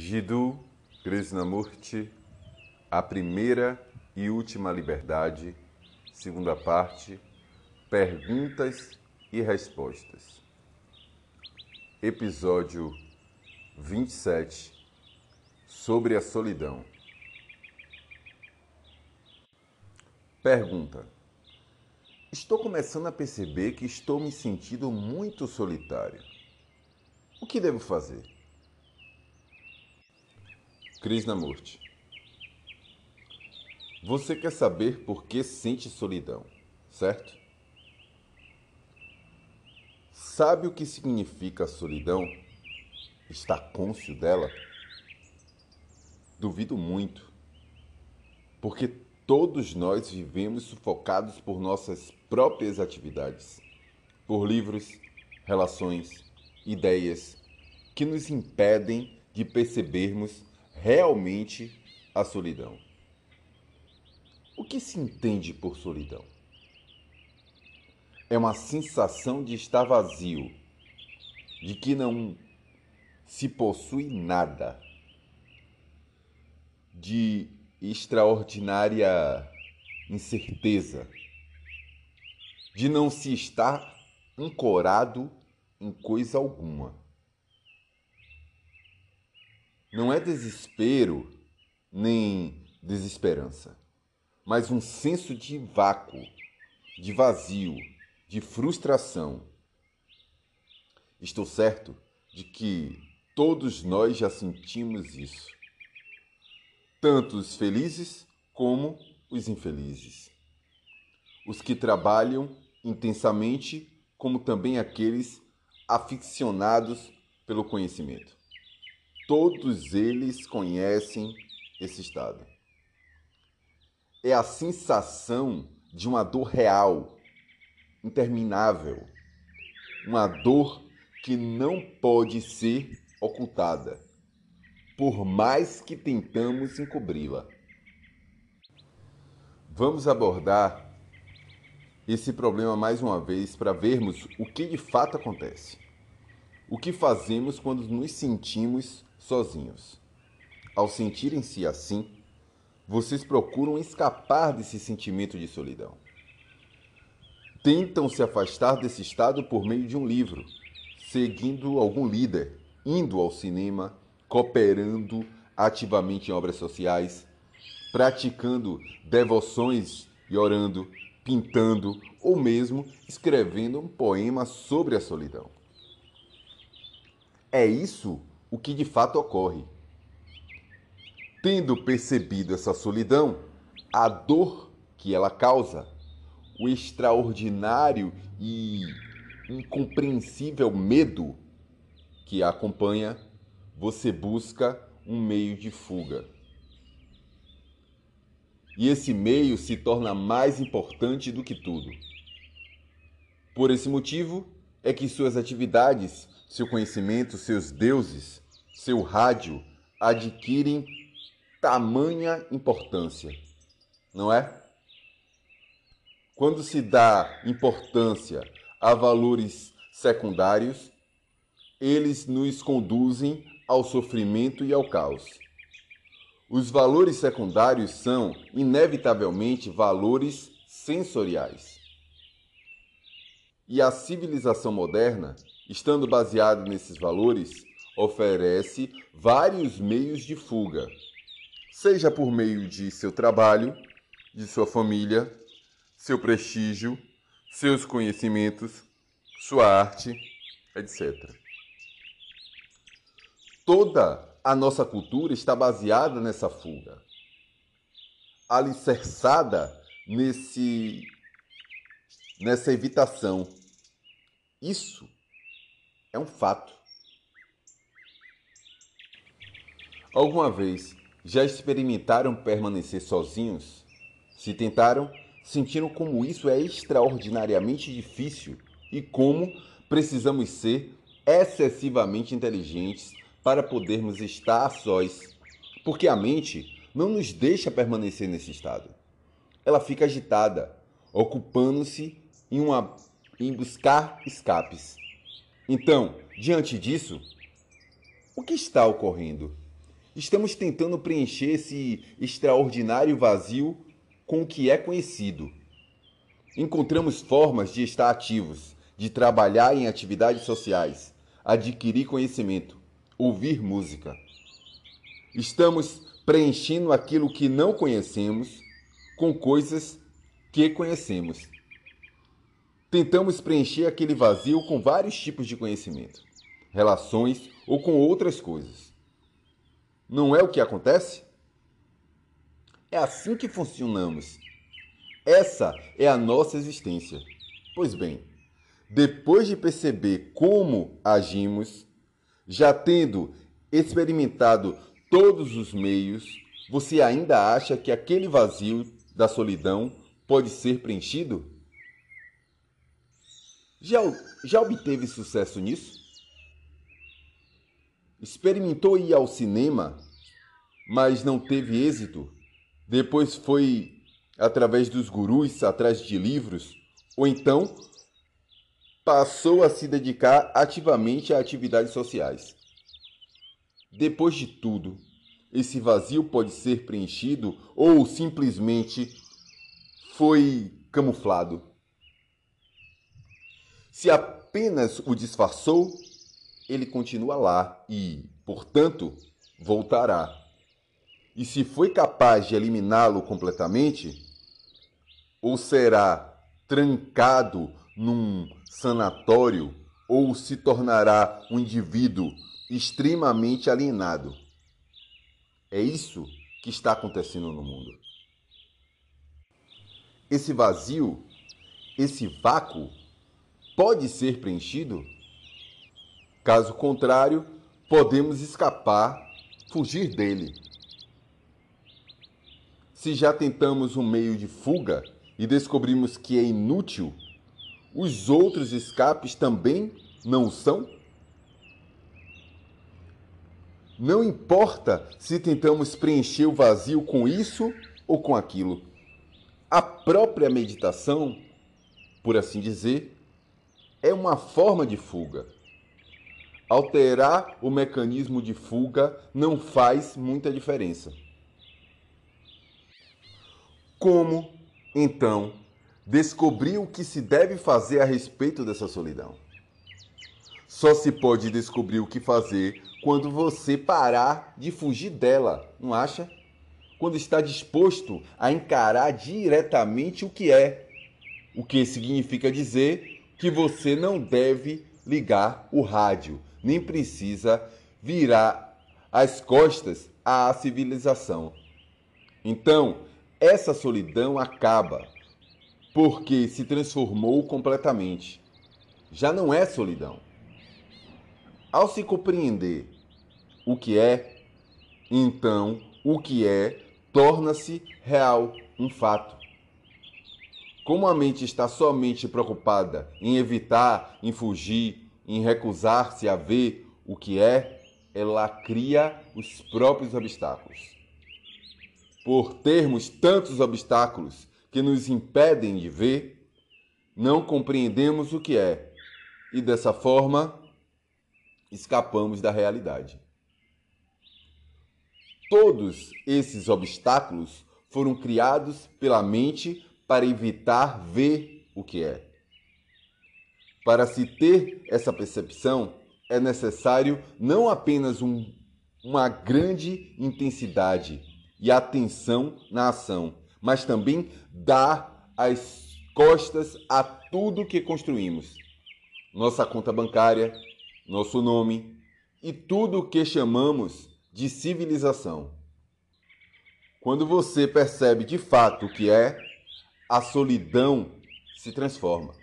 Jiddu Krishnamurti, A Primeira e Última Liberdade, segunda parte, Perguntas e Respostas. Episódio 27 Sobre a solidão. Pergunta: Estou começando a perceber que estou me sentindo muito solitário. O que devo fazer? Krishnamurti. Você quer saber por que sente solidão, certo? Sabe o que significa solidão? Está cônscio dela? Duvido muito, porque todos nós vivemos sufocados por nossas próprias atividades, por livros, relações, ideias que nos impedem de percebermos realmente a solidão. O que se entende por solidão? É uma sensação de estar vazio, de que não se possui nada, de extraordinária incerteza, de não se estar ancorado em coisa alguma. Não é desespero nem desesperança, mas um senso de vácuo, de vazio, de frustração. Estou certo de que todos nós já sentimos isso, tanto os felizes como os infelizes, os que trabalham intensamente, como também aqueles aficionados pelo conhecimento. Todos eles conhecem esse estado. É a sensação de uma dor real, interminável, uma dor que não pode ser ocultada, por mais que tentamos encobri-la. Vamos abordar esse problema mais uma vez para vermos o que de fato acontece. O que fazemos quando nos sentimos sozinhos. Ao sentirem-se assim, vocês procuram escapar desse sentimento de solidão. Tentam se afastar desse estado por meio de um livro, seguindo algum líder, indo ao cinema, cooperando ativamente em obras sociais, praticando devoções e orando, pintando ou mesmo escrevendo um poema sobre a solidão. É isso o que de fato ocorre. Tendo percebido essa solidão, a dor que ela causa, o extraordinário e incompreensível medo que a acompanha, você busca um meio de fuga. E esse meio se torna mais importante do que tudo. Por esse motivo é que suas atividades seu conhecimento, seus deuses, seu rádio adquirem tamanha importância, não é? Quando se dá importância a valores secundários, eles nos conduzem ao sofrimento e ao caos. Os valores secundários são, inevitavelmente, valores sensoriais. E a civilização moderna estando baseado nesses valores, oferece vários meios de fuga, seja por meio de seu trabalho, de sua família, seu prestígio, seus conhecimentos, sua arte, etc. Toda a nossa cultura está baseada nessa fuga, alicerçada nesse nessa evitação. Isso é um fato. Alguma vez já experimentaram permanecer sozinhos? Se tentaram, sentiram como isso é extraordinariamente difícil e como precisamos ser excessivamente inteligentes para podermos estar a sós, porque a mente não nos deixa permanecer nesse estado. Ela fica agitada, ocupando-se em, uma, em buscar escapes. Então, diante disso, o que está ocorrendo? Estamos tentando preencher esse extraordinário vazio com o que é conhecido. Encontramos formas de estar ativos, de trabalhar em atividades sociais, adquirir conhecimento, ouvir música. Estamos preenchendo aquilo que não conhecemos com coisas que conhecemos. Tentamos preencher aquele vazio com vários tipos de conhecimento, relações ou com outras coisas. Não é o que acontece? É assim que funcionamos. Essa é a nossa existência. Pois bem, depois de perceber como agimos, já tendo experimentado todos os meios, você ainda acha que aquele vazio da solidão pode ser preenchido? Já, já obteve sucesso nisso? Experimentou ir ao cinema, mas não teve êxito? Depois foi através dos gurus, atrás de livros? Ou então passou a se dedicar ativamente a atividades sociais? Depois de tudo, esse vazio pode ser preenchido ou simplesmente foi camuflado? Se apenas o disfarçou, ele continua lá e, portanto, voltará. E se foi capaz de eliminá-lo completamente, ou será trancado num sanatório, ou se tornará um indivíduo extremamente alienado. É isso que está acontecendo no mundo. Esse vazio, esse vácuo, pode ser preenchido? Caso contrário, podemos escapar, fugir dele. Se já tentamos um meio de fuga e descobrimos que é inútil, os outros escapes também não são? Não importa se tentamos preencher o vazio com isso ou com aquilo. A própria meditação, por assim dizer, é uma forma de fuga. Alterar o mecanismo de fuga não faz muita diferença. Como, então, descobrir o que se deve fazer a respeito dessa solidão? Só se pode descobrir o que fazer quando você parar de fugir dela, não acha? Quando está disposto a encarar diretamente o que é. O que significa dizer que você não deve ligar o rádio, nem precisa virar as costas à civilização. Então, essa solidão acaba porque se transformou completamente. Já não é solidão ao se compreender o que é, então o que é torna-se real, um fato. Como a mente está somente preocupada em evitar, em fugir, em recusar-se a ver o que é, ela cria os próprios obstáculos. Por termos tantos obstáculos que nos impedem de ver, não compreendemos o que é, e dessa forma escapamos da realidade. Todos esses obstáculos foram criados pela mente para evitar ver o que é. Para se ter essa percepção, é necessário não apenas um, uma grande intensidade e atenção na ação, mas também dar as costas a tudo que construímos. Nossa conta bancária, nosso nome e tudo o que chamamos de civilização. Quando você percebe de fato o que é, a solidão se transforma.